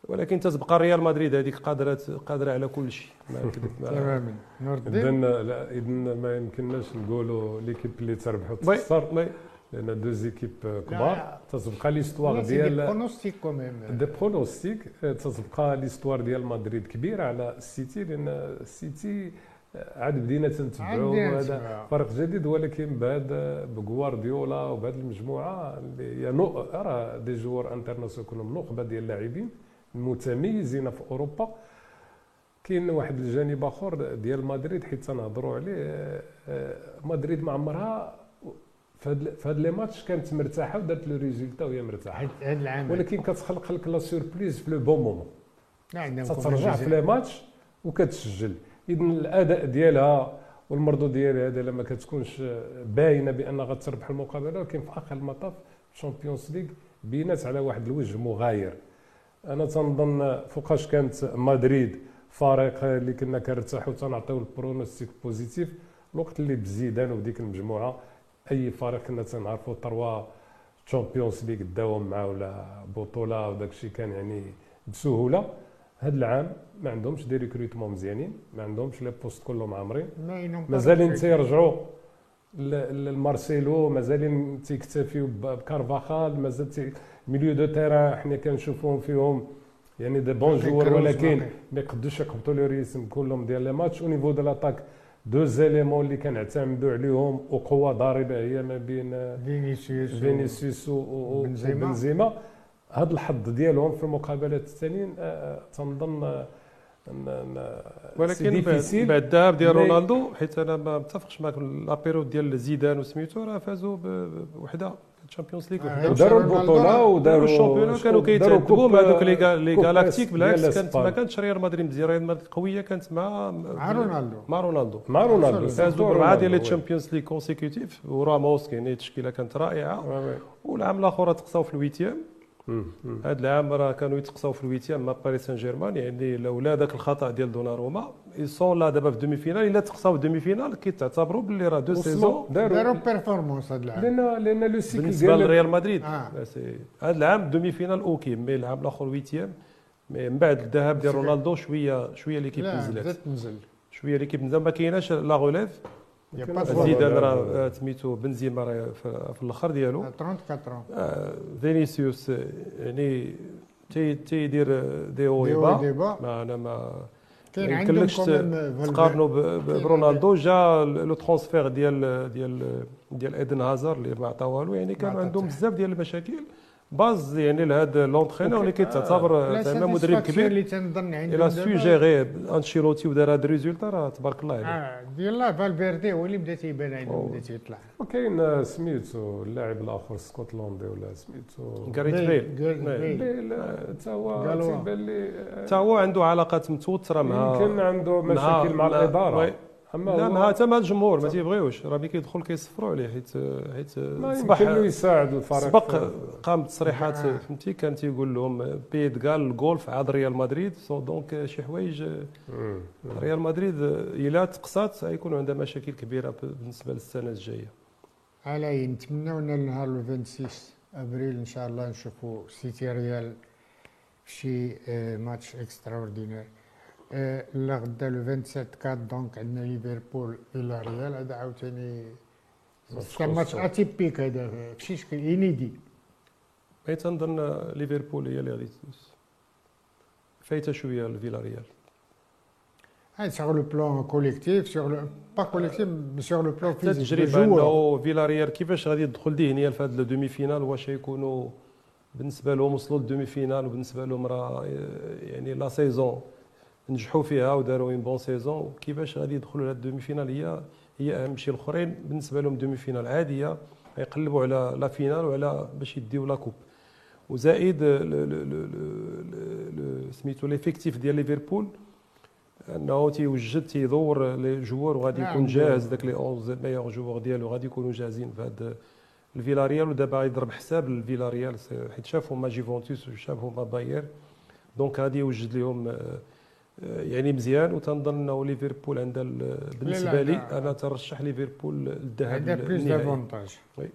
ولكن تتبقى ريال مدريد هذيك قادره قادرة على كل شيء. ما نكذب تماما. نور الدين اذا اذا ما يمكنناش نقولوا l'équipe اللي تربح وتخسر لأن deux équipes كبار. تتبقى l'histoire ديال des pronostics quand même des pronostics تتبقى l'histoire ديال مدريد كبيره على السيتي لأن السيتي عاد بدينا تنتبعوا هذا فرق جديد ولكن بعد بغوارديولا وبهذه المجموعة اللي هي راه des joueurs internationaux كلهم نخبه ديال اللاعبين. المتميزين في أوروبا. كاين واحد الجانب آخر ديال مدريد حيت تنهضروا عليه آه، مدريد ما عمرها في هاد les matchs كانت مرتاحة ودارت le résultat وهي مرتاحة. هاد العام. ولكن كتخلق لك la surprise في le bon moment. تترجع في les matchs وكتسجل. اذا الأداء ديالها والمردود ديالها هذا لما كتكونش باينة بان غتربح المقابلة ولكن في آخر المطاف ال Champions League بينات على واحد الوجه مغاير. أنا تنظن فوقاش كانت مدريد فريق اللي كنا كنرتاحوا تنعطيو ال pronostic positif الوقت اللي بزيدان وديك المجموعة أي فريق كنا تنعرفوا trois Champions League داوم معاه ولا بطولة وداك الشيء كان يعني بسهولة. هذا العام ما عندهمش des recrutements مزيانين ما عندهمش les postes كلهم عامرين. مازالين تيرجعوا المارسيلو مازالين تيكتفيو بكارفاخال مازال milieu de terrain حنا كنشوفوهم فيهم. يعني des bons joueurs ولكن ما يقدوش يقبطوا les rythmes كلهم ديال les matchs. au niveau de l'attaque deux éléments اللي كنعتمدوا عليهم وقوة ضاربة هي ما بين فينيسيوس فينيسيوس وبنزيما. هذا الحظ ديالهم في المقابلات الثانيين آه، تنظن ولكن بعد الذهاب ديال رونالدو حيت أنا ما متفقش معك la période ديال زيدان وسميتو راه فازوا بوحده ال Champions League وداروا البطولة وداروا الشامبيون كانوا كيتعذبوا مع دوك les galactiques بالعكس كانت ما كانتش ريال مدريد مزيان ريال مدريد قوية كانت مع مع رونالدو. مع رونالدو. مع رونالدو. فازوا بربعه ديال ال Champions League consécutives وراموس كاين التشكيلة كانت رائعة. والعام الآخر تقصاو في ال huitième. هذا العام راه كانوا يتقصاو في ال huitième مع باريس سان جيرمان يعني لولا ذاك الخطأ ديال دوناروما sans ça دابا في demi-finale إلا تقصاو في demi-finale كيتعتبروا باللي راه deux saisons داروا. performance هذا العام. لأن لأن le cycle بالنسبة لريال مدريد. آه. هذا العام demi-finale OK mais العام الأخر huitième. mais من بعد الذهاب ديال رونالدو شوية شوية l'équipe نزلت. شوية l'équipe نزل ما كايناش la relève زيدان راه سميتو بنزيما راه في الآخر ديالو 34 فينيسيوس يعني تي تيدير دي ايبا ما أنا ما كاين عندهم تقارنوا برونالدو جا لو ترونسفير ديال ديال ديال ايدن هازار اللي ما عطا والو يعني كانوا عندهم بزاف ديال المشاكل باز يعني لهذا لونترينور اللي كيتعتبر زعما مدرب كبير اللي تنظن عنده إلى سوجيغي انشيلوتي ودار هذا الريزولتا راه تبارك الله عليه آه ديال فالفيردي هو اللي بدا تيبان عنده بدا تيطلع وكاين سميتو اللاعب الآخر اسكتلندي ولا سميتو غاريت بيل بيل حتى هو تيبان لي حتى هو عنده علاقات متوترة مع يمكن عنده مشاكل مع الإدارة. أما لا ما حتى مع الجمهور ما تيبغيوش. راه ملي كيدخل كيصفروا عليه حيت حيت صبح يساعد الفريق. سبق قام بتصريحات فهمتي؟ كان تيقول لهم بيد كاع الجولف عاد ريال مدريد. سو donc شي حوايج ريال مدريد إلا تقصات غيكون عندها مشاكل كبيرة بالنسبة للسنة الجاية. على نتمناو إن النهار 26 أبريل إن شاء الله نشوفوا سيتي ريال في شي ماتش اكسترا لا غدا لو 27 4 دونك عندنا ليفربول فيلا ريال هذا عاوتاني كان ماتش اتيبيك هذا في شكل انيدي اي تنظن ليفربول هي اللي غادي فايته شوية لفيلا ريال هاي sur le plan collectif sur le plan collectif sur le plan physique تجربه انه فيلا ريال كيفاش غادي يدخل ذهنيا في هذا ال demi-finale واش يكونوا بالنسبة لهم وصلوا لل demi-finale وبالنسبة لهم راه يعني la saison نجحوا فيها وداروا une bonne saison. كيفاش غادي يدخلوا لهاد ال demi-finale هي هي أهم شيء الأخرين. بالنسبة لهم demi-finale عادية. يقلبوا على la finale وعلى باش يديو la coupe. وزائد سميتو l'effectif ديال ليفربول أنه تيوجد تيدور les joueurs وغادي يكون نعم. جاهز داك les 11 meilleurs joueurs ديالو غادي يكونوا جاهزين في هذا الفيلاريال. ودابا يضرب حساب الفيلاريال حيت شافوا ما جوفنتوس وشافوا ما باير. donc غادي يوجد لهم آه، يعني مزيان وتنظن أنه ليفربول عندها بالنسبة لي أنا ترشح ليفربول للذهاب عندها plus d'avantages oui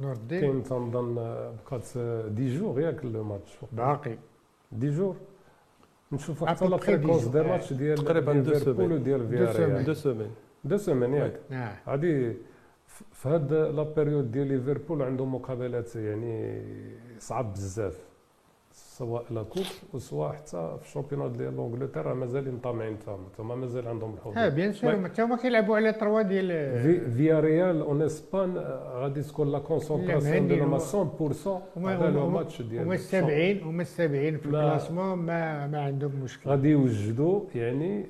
نور الدين كاين تنظن بقات dix jours ياك الماتش. باقي. dix jours نشوفوا حتى la fréquence des matchs ديال تقريبا ليفربول وديال فياريال deux semaines deux semaines ياك. غادي في هاد la période ديال ليفربول عندهم مقابلات يعني صعب بزاف. سواء la coupe وسواء حتى في الشامبيونات ديال l'Angleterre مازالين طامعين تما مازال عندهم الحظوظ آه bien sûr حتى هما كيلعبوا على trois ديال في فيا ريال en Espagne غادي تكون la concentration ديالهم 100% على le match ديال هما السابعين هما السابعين في ال classement ما ما عندهم مشكل. غادي يوجدوا يعني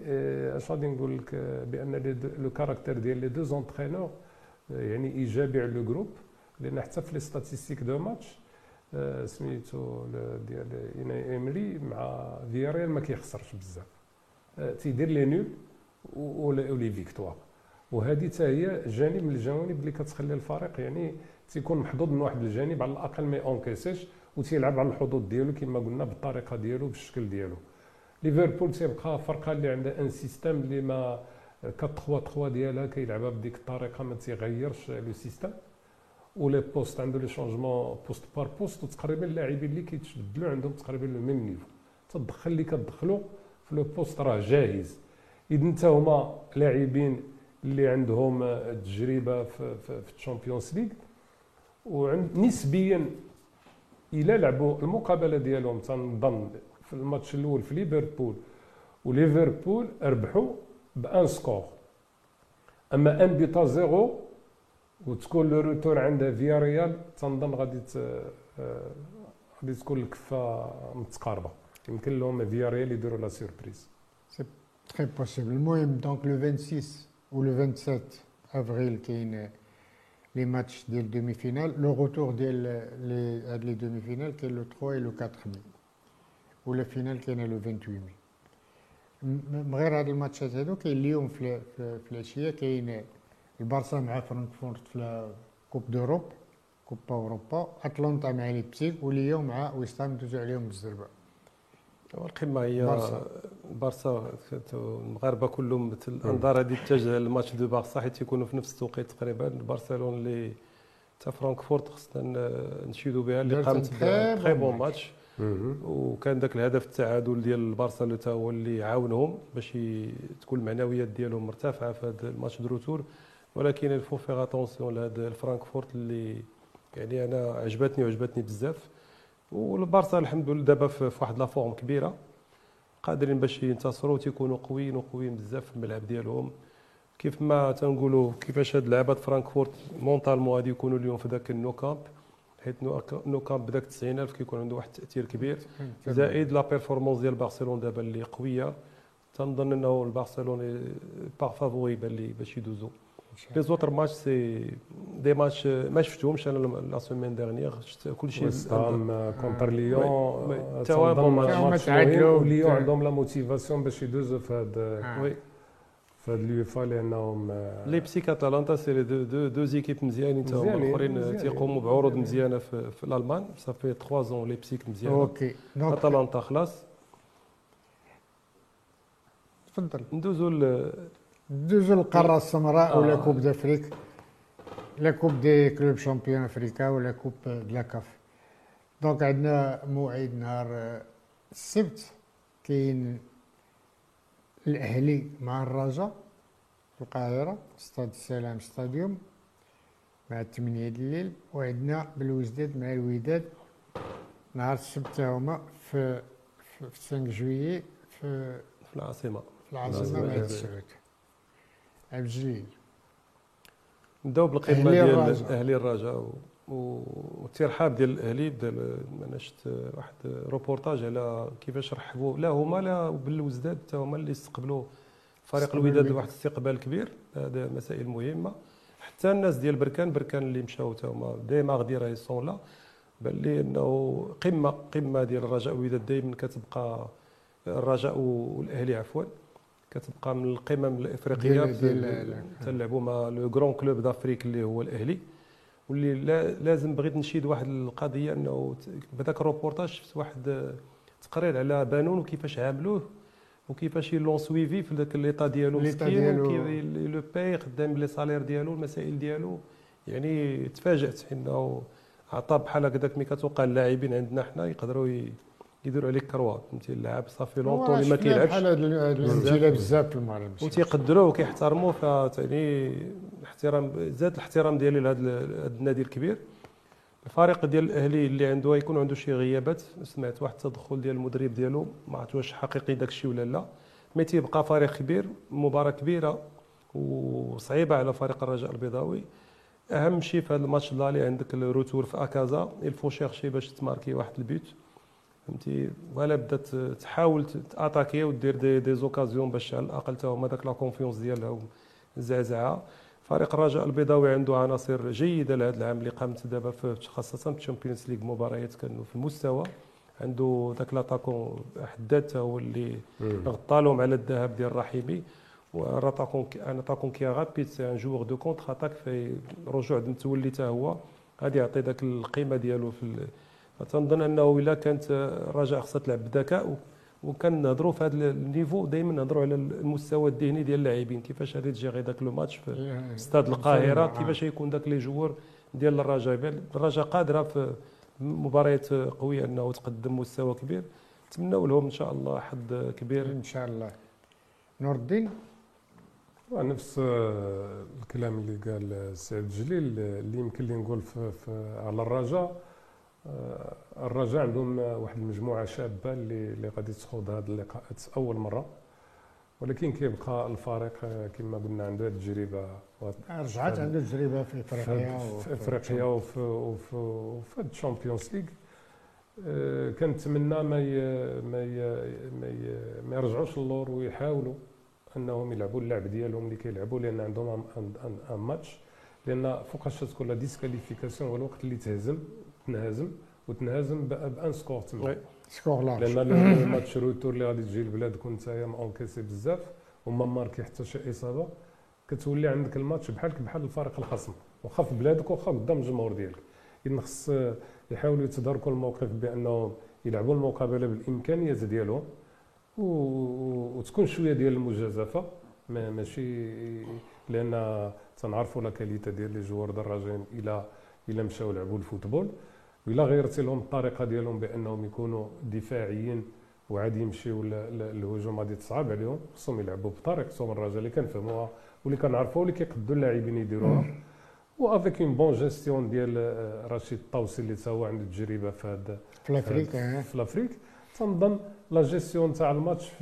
أش غادي نقول لك بأن le caractère ديال les deux entraîneurs يعني إيجابي على le groupe لأن حتى في les statistiques de match سميتو ديال أوناي إيمري مع فياريال ما كيخسرش بزاف. تيدير les nuls و les victoires. وهذه حتى هي جانب من الجوانب اللي كتخلي الفريق يعني تيكون محظوظ من واحد الجانب على الأقل ما encaisse يش وتيلعب على الحظوظ ديالو كما قلنا بالطريقة ديالو بالشكل ديالو. ليفربول تيبقى فرقة اللي عندها un système اللي ما 4 3 3 ديالها كيلعبها بديك الطريقة ما تيغيرش le système و les postes عنده les changements poste par poste وتقريبا اللاعبين اللي كيتبدلوا عندهم تقريبا le même niveau تدخل اللي كتدخلو في le poste راه جاهز اذا انت هما لاعبين اللي عندهم تجربة في, في, في الشامبيونز ليغ وعند نسبيا إلى لعبوا المقابلة ديالهم. تنظن في الماتش الأول في ليفربول وليفربول ربحوا بـ un score. أما un but à zéro وتكون le retour عند فيا ريال تنظن غادي آه، غادي تكون الكفه متقاربه يمكن لهم فيا ريال يديروا la surprise c'est très possible المهم donc le 26 و le 27 افريل كاين les matchs ديال demi-finales le retour ديال les هاد les demi-finales كاين le 3 و le 4 mai و la finale كاينة le 28 مي من غير هاد الماتشات هادو كاين اليوم في العشيه كاين البارسا مع فرانكفورت في coupe d'Europe coupe أوروبا. أتلانتا مع ليبسيك واليوم مع ويستام دوزو عليهم بالزربة. القمه هي البارسا المغاربه كلهم مثل الانظار هذه تتجه للماتش du بارسا حيت يكونوا في نفس التوقيت تقريبا. برشلونة اللي تاع فرانكفورت خصنا نشيدوا بها اللي قامت ب très bon match وكان ذاك الهدف التعادل ديال البارسا اللي هو اللي عاونهم باش تكون المعنويات ديالهم مرتفعة في هذا الماتش de retour. ولكن il faut faire attention لهذا الفرانكفورت اللي يعني أنا عجبتني وعجبتني بزاف. والبارسا الحمد لله دابا في واحد la forme كبيرة. قادرين باش ينتصروا تيكونوا قويين وقويين بزاف في الملعب ديالهم. كيف ما تنقولوا كيفاش هاد لعبات فرانكفورت mentalement غادي يكونوا اليوم في ذاك النو كامب حيت نو كان بداك 90000 كيكون عنده واحد التأثير كبير. زائد la performance ديال برشلونة دابا اللي قوية. تنظن أنه البرشلوني part favori يبان لي باش يدوزو. les autres matchs c'est des matchs ما شفتهمش أنا la semaine dernière شفت كل شيء وستام contre ليون تنظن ماتش وليون عندهم la motivation باش يدوزو في هذا في هاد اليوفا لانهم ليبسيك اتلانتا c'est deux deux deux équipes مزيانين تا هما الاخرين تيقوموا بعروض مزيانه في, في الالمان صافي 3 زون ليبسيك مزيانه أوكي اتلانتا خلاص تفضل ندوزو ندوزو للقاره السمراء ولا coupe d'Afrique la coupe des clubs champions أفريكا ولا coupe de la كاف donc عندنا موعد نهار السبت كاين الاهلي مع الرجاء في القاهره استاد السلام stadium مع 8 الليل وعندنا بالوزداد مع الوداد نهار السبت هما في في 5 جويي في في العاصمه في العاصمه مع السعود عبد الجليل نبداو بالقمه ديال أهلي الرجاء والترحاب ديال الأهلي بدا أنا شفت واحد روبورتاج على كيفاش رحبوا لا هما لا بالوزداد حتى هما اللي استقبلوا فريق الوداد بواحد الاستقبال كبير. هذا مسائل مهمة. حتى الناس ديال بركان بركان اللي مشاو حتى هما ديما غادي راهي سون لا. بان لي انه قمة قمة ديال الرجاء والوداد دائما كتبقى الرجاء والأهلي عفوا. كتبقى من القمم الإفريقية تلعبوا مع le grand club d'Afrique اللي هو الأهلي. واللي لازم بغيت نشيد واحد القضية إنه بهذاك الروبورتاج شفت واحد تقرير على بانون وكيفاش عاملوه وكيفاش ils l'ont suivi في ذاك l'état ديالو مسكين le payer خدام les salaires ديالو المسائل ديالو. يعني تفاجأت إنه عطى بحال هكذاك ملي كتوقع اللاعبين عندنا حنا يقدروا يديروا عليك كروا فهمتي؟ اللاعب صافي لونطو اللي ما كيلعبش. بحال هذا بزاف في المغرب. وتيقدروه وكيحترموه فتعني الاحترام زاد الاحترام ديالي لهذا النادي الكبير. الفريق ديال الأهلي اللي عنده يكون عنده شي غيابات. سمعت واحد التدخل ديال المدرب ديالو ما عرفت واش حقيقي داك الشيء ولا لا. مي تيبقى فريق كبير مباراة كبيرة وصعيبة على فريق الرجاء البيضاوي. أهم شيء في هذا الماتش اللي عندك ال retour في à Casa. il faut chercher باش ت marquer واحد but فهمتي؟ ولا بدات تحاول ت attaquer ودير des, des occasions باش على الأقل تا هما داك la confiance ديالها زعزعها فريق الرجاء البيضاوي عنده عناصر جيدة لهذا العام اللي قامت دابا خاصة في الشامبيونز ليغ مباريات كانوا في المستوى. عنده ذاك l'attaquant حداد هو اللي غطى لهم على الذهاب ديال الرحيمي وراه attaquant un attaquant qui rapide c'est un joueur de contre-attaque في رجوع متولي حتى هو. غادي يعطي ذاك القيمة ديالو في فتنظن أنه إلا كانت الرجاء خصها تلعب بذكاء وكنهضروا في هذا ال niveau دائما نهضروا على المستوى الذهني ديال اللاعبين. كيفاش غادي تجيغي ذاك le match في استاد القاهرة؟ كيفاش يكون ذاك les joueurs ديال الرجاء الرجاء قادرة في مباريات قوية أنه تقدم مستوى كبير. نتمنوا لهم إن شاء الله حظ كبير. إن شاء الله. نور الدين؟ نفس الكلام اللي قال سعيد جليل اللي يمكن لي نقول في, في على الرجاء آه، الرجاء عندهم واحد المجموعه شابه اللي اللي غادي تخوض هذه اللقاءات اول مره ولكن كيبقى الفريق آه، كما قلنا عنده التجربه رجعت عنده تجربه في افريقيا في افريقيا وفي وفي وفي ال Champions League آه، كنتمنى ما ما ما ما يرجعوش للور ويحاولوا انهم يلعبوا اللعب ديالهم اللي كيلعبوا لأن عندهم un match لأن فوقاش تكون la disqualification هو الوقت اللي تهزم تنهزم وتنهزم ب un score تما. score large. لأن ال match retour اللي غادي تجي لبلادك وانت م encaissé بزاف وما marqué حتى شي إصابة كتولي عندك الماتش بحالك بحال الفريق الخصم. واخا في بلادك واخا قدام الجمهور ديالك. اذا خص يحاولوا يتداركوا الموقف بانهم يلعبوا المقابلة بالإمكانيات ديالهم وتكون شوية ديال المجازفة. ماشي لأن تنعرفوا la qualité ديال les joueurs د الراجا إلى إلى مشاو لعبوا ال football. الا غيرتي لهم الطريقة ديالهم بأنهم يكونوا دفاعيين وعاد يمشيو للهجوم غادي تصعب عليهم. خصهم يلعبوا بطريقتهم الرجاء اللي كنفهموها واللي كنعرفوا واللي كيقدوا اللاعبين يديروها. و avec une bonne gestion ديال آه، رشيد الطوسي اللي تا هو عنده تجربه في هذا في l'Afrique في l'Afrique تنظن لا جيستيون تاع الماتش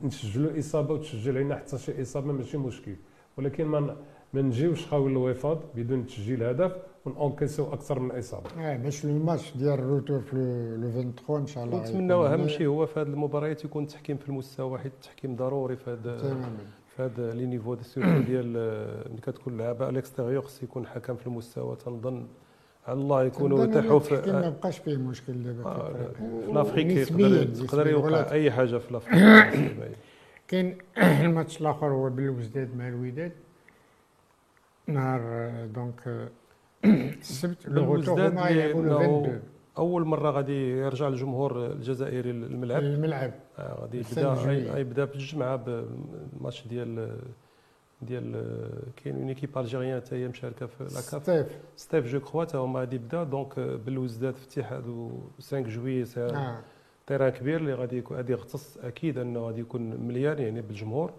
نسجلوا إصابة وتسجل علينا حتى شي إصابة ماشي مشكل. ولكن ما ما نجيوش خاوي الوفاض بدون تسجيل هدف. ون encaiss يو أكثر من اصابه آه باش الماتش ديال ال retour في le 23 إن شاء الله نتمنوا اهم شيء هو في هذه المباريات يكون التحكيم في المستوى حيت التحكيم ضروري في هذا في هذا les niveaux ديال ملي كتكون لعبه à l'extérieur خص يكون حكم في المستوى تنظن على الله يكونوا يتاحوا في ما بقاش فيه مشكل دابا آه في l'Afrique يقدر يوقع أي حاجة في l'Afrique كاين الماتش الآخر هو بالوزداد مع الوداد. نهار donc السبت le retour أول مرة غادي يرجع الجمهور الجزائري للملعب. الملعب آه غادي يبدا يبدا بالجمعة بالماتش ديال ديال كاين une équipe algérienne حتى هي مشاركة في la CAF ستيف. ستيف je crois حتى هما غادي يبدأ. donc بالوزداد في استاد 5 juillet آه. terrain كبير اللي غادي غادي يختص. أكيد أنه غادي يكون مليان يعني بالجمهور.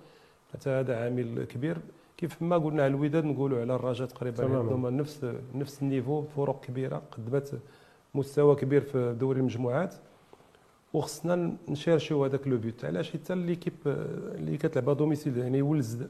حتى هذا عامل كبير. كيف ما قلنا على الوداد نقولوا على الرجاء تقريبا عندهم نفس نفس ال niveau فروق كبيرة قدمت مستوى كبير في دوري المجموعات. وخصنا ن cherch يو هذاك le but. علاش؟ حيت l'équipe اللي كتلعب domicile يعني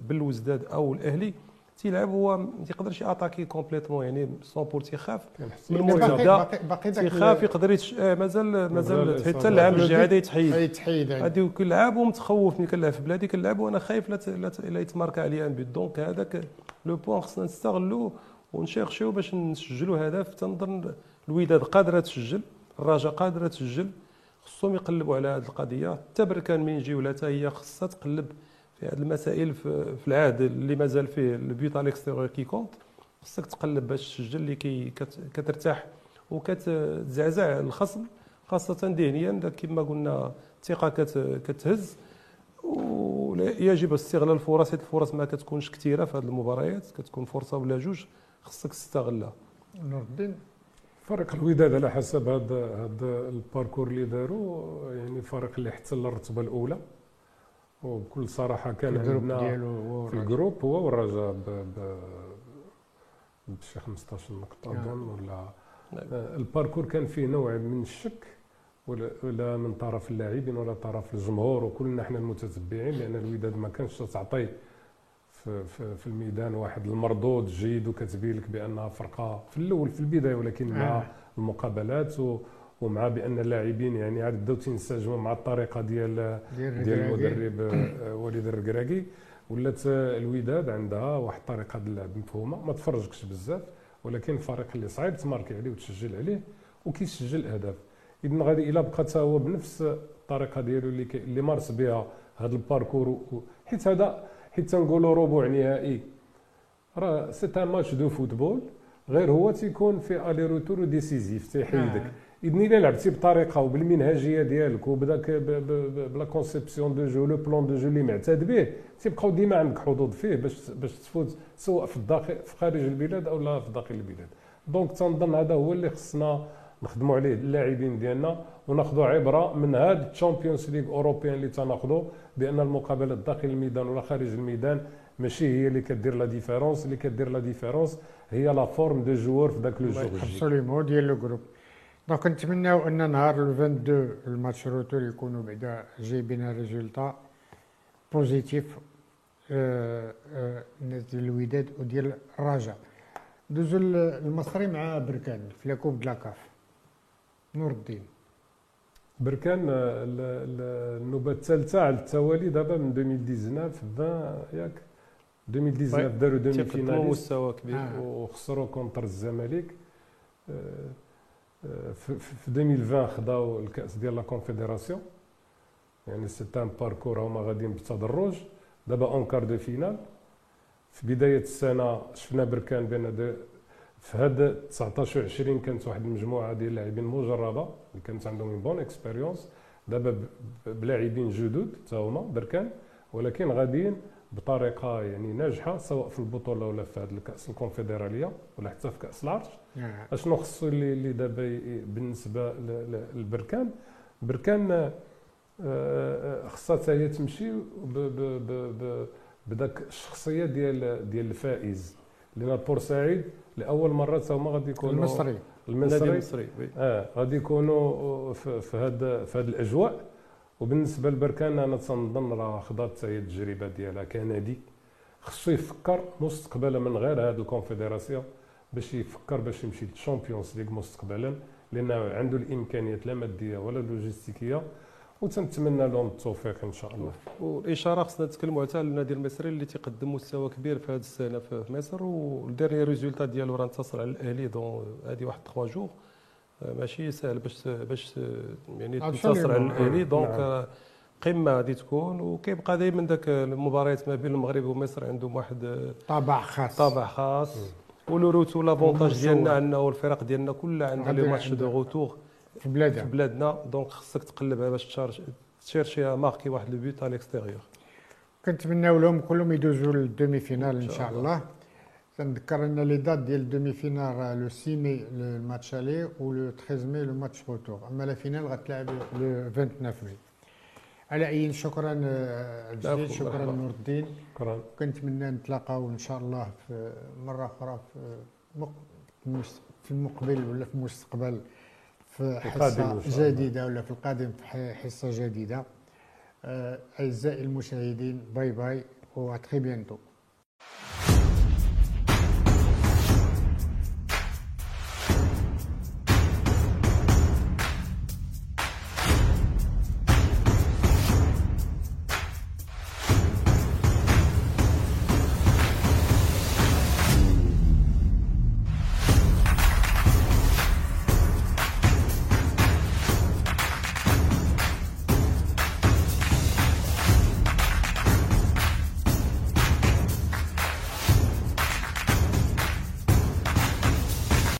بالوزداد أو الأهلي تيلعب هو ما تيقدرش ي attaquer complètement يعني sans peur تيخاف من المرتده تيخاف يقدر يتش... آه مازال مازال حتى العام الجاي غادي يتحيد. يتحيد غادي كنلعب ومتخوف ملي كنلعب في بلادي كنلعب وأنا خايف لا لا يت marqu ا عليا un but donc هذاك le point خصنا نستغلو ون cherch يو باش نسجلوا هدف. تنظن الوداد قادرة تسجل الرجاء قادرة تسجل. خصهم يقلبوا على هذه القضية. حتى بركان من يجي ولا هي خصها تقلب هذه المسائل في العهد اللي مازال فيه ال but à l'extérieur qui compte خصك تقلب باش تسجل اللي كي كترتاح وكتزعزع الخصم خاصة ذهنيا كما قلنا الثقة كتهز. ويجب استغلال الفرص الفرص ما كتكونش كثيرة في هذه المباريات كتكون فرصة ولا جوج خصك تستغلها. نور الدين فريق الوداد على حسب هذا ال parcours اللي داروا يعني فريق اللي احتل الرتبة وبكل صراحة كان عندنا في ال groupe هو والرجاء بشي 15 نقطة اظن. ولا نعم. ال parcours كان فيه نوع من الشك ولا من طرف اللاعبين ولا طرف الجمهور وكلنا إحنا المتتبعين لأن الوداد ما كانش تعطي في, في, في الميدان واحد المردود جيد وكتبين لك بأنها فرقة في الأول في البداية ولكن مع آه. المقابلات و ومع بأن اللاعبين يعني عاد بداو تينسجموا مع الطريقة ديال ديال المدرب آه، وليد الركراكي ولات الوداد عندها واحد الطريقة ديال اللعب مفهومة ما تفرجكش بزاف ولكن الفريق اللي صعيب تماركي عليه وتسجل عليه وكيسجل أهداف. اذا غادي إلا بقى هو بنفس الطريقة ديالو اللي اللي مارس بها هذا ال parcours حيت هذا حيت تنقولوا ربع نهائي. راه c'est un match de football غير هو تيكون في aller retour décisif تيحيدك. اذا الا لعبتي بطريقه وبالمنهجيه ديالك وبداك la conception de jeu le plan de jeu اللي معتاد به تيبقاو ديما عندك حظوظ فيه باش باش تفوز سواء في الداخل في خارج البلاد أو لا في داخل البلاد donc تنظن هذا هو اللي خصنا نخدموا عليه اللاعبين ديالنا وناخذوا عبره من هذا ال Champions League européenne اللي تناخذوا بان المقابلات داخل الميدان ولا خارج الميدان ماشي هي اللي كدير la différence اللي كدير la différence هي la forme de joueur في ذاك le absolument ديال le groupe donc نتمناو أن نهار 22 ال match retour يكونوا بعدا جايبين résultat positif الناس ديال الوداد وديال الرجاء دوزو المصري مع بركان في la coupe de la CAF نور الدين. بركان النوبة الثالثة على التوالي دابا من 2019 20 ياك. 2019 داروا demi-finalistes. مستوى كبير. آه. وخسروا contre الزمالك. في 2020 خداو الكأس ديال la Confédération. يعني c'est un parcours هما غاديين بالتدرج دابا en quart de finale. في بداية السنة شفنا بركان بان في هذا 19 و 20 كانت واحد المجموعة ديال اللاعبين مجربة اللي كانت عندهم une bonne expérience دابا بلاعبين جدد حتى هما بركان. ولكن غاديين بطريقة يعني ناجحة سواء في البطولة ولا في هذه الكأس الكونفدرالية ولا حتى في كأس العرش. نعم. اشنو خصو اللي اللي دابا بالنسبة للبركان. بركان آه، آه، خصها حتى هي تمشي بداك الشخصية ديال ديال الفائز. لأن بورسعيد لأول مرة هما غادي يكونوا المصري. المصري. المصري آه غادي يكونوا في هذا في هذه الأجواء. وبالنسبة لبركان أنا تنظن راه خضات هي التجربة ديالها كنادي خصو يفكر مستقبلا من غير هذه ال Confédération باش يفكر باش يمشي لل Champions League مستقبلا لأنه عنده الإمكانيات لا مادية ولا لوجستيكية وتنتمنى لهم التوفيق إن شاء الله. والإشارة خصنا نتكلموا حتى على النادي المصري اللي تيقدم مستوى كبير في هذه السنة في مصر وال dernier résultat ديالو راه انتصر على الأهلي دون هذه واحد 3 jours ماشي سهل باش باش يعني تنتصر على الاهلي donc نعم. قمة غادي تكون وكيبقى دائما ذاك المباريات ما بين المغرب ومصر عندهم واحد طابع خاص. طابع خاص. ولو روتو l'avantage ديالنا أنه الفرق ديالنا كلها عندها les matchs de retour في بلادها. في بلادنا. donc خصك تقلبها باش تشيرشي marquer واحد le but على ال extérieur كنتمناو لهم كلهم يدوزوا لل demi-finale إن شاء الله. تنذكر ان les dates ديال ال demi-finale le 6 مي ال match aller و le 13 mai le match retour اما la finale غتلعب le 29 مي على اي شكرا عبد شكرا نور الدين شكرا كنتمنى نتلاقاو ان شاء الله في مره أخرى في في المقبل ولا في المستقبل في حصه جديده ولا في القادم في حصه جديده اعزائي المشاهدين bye bye و très bientôt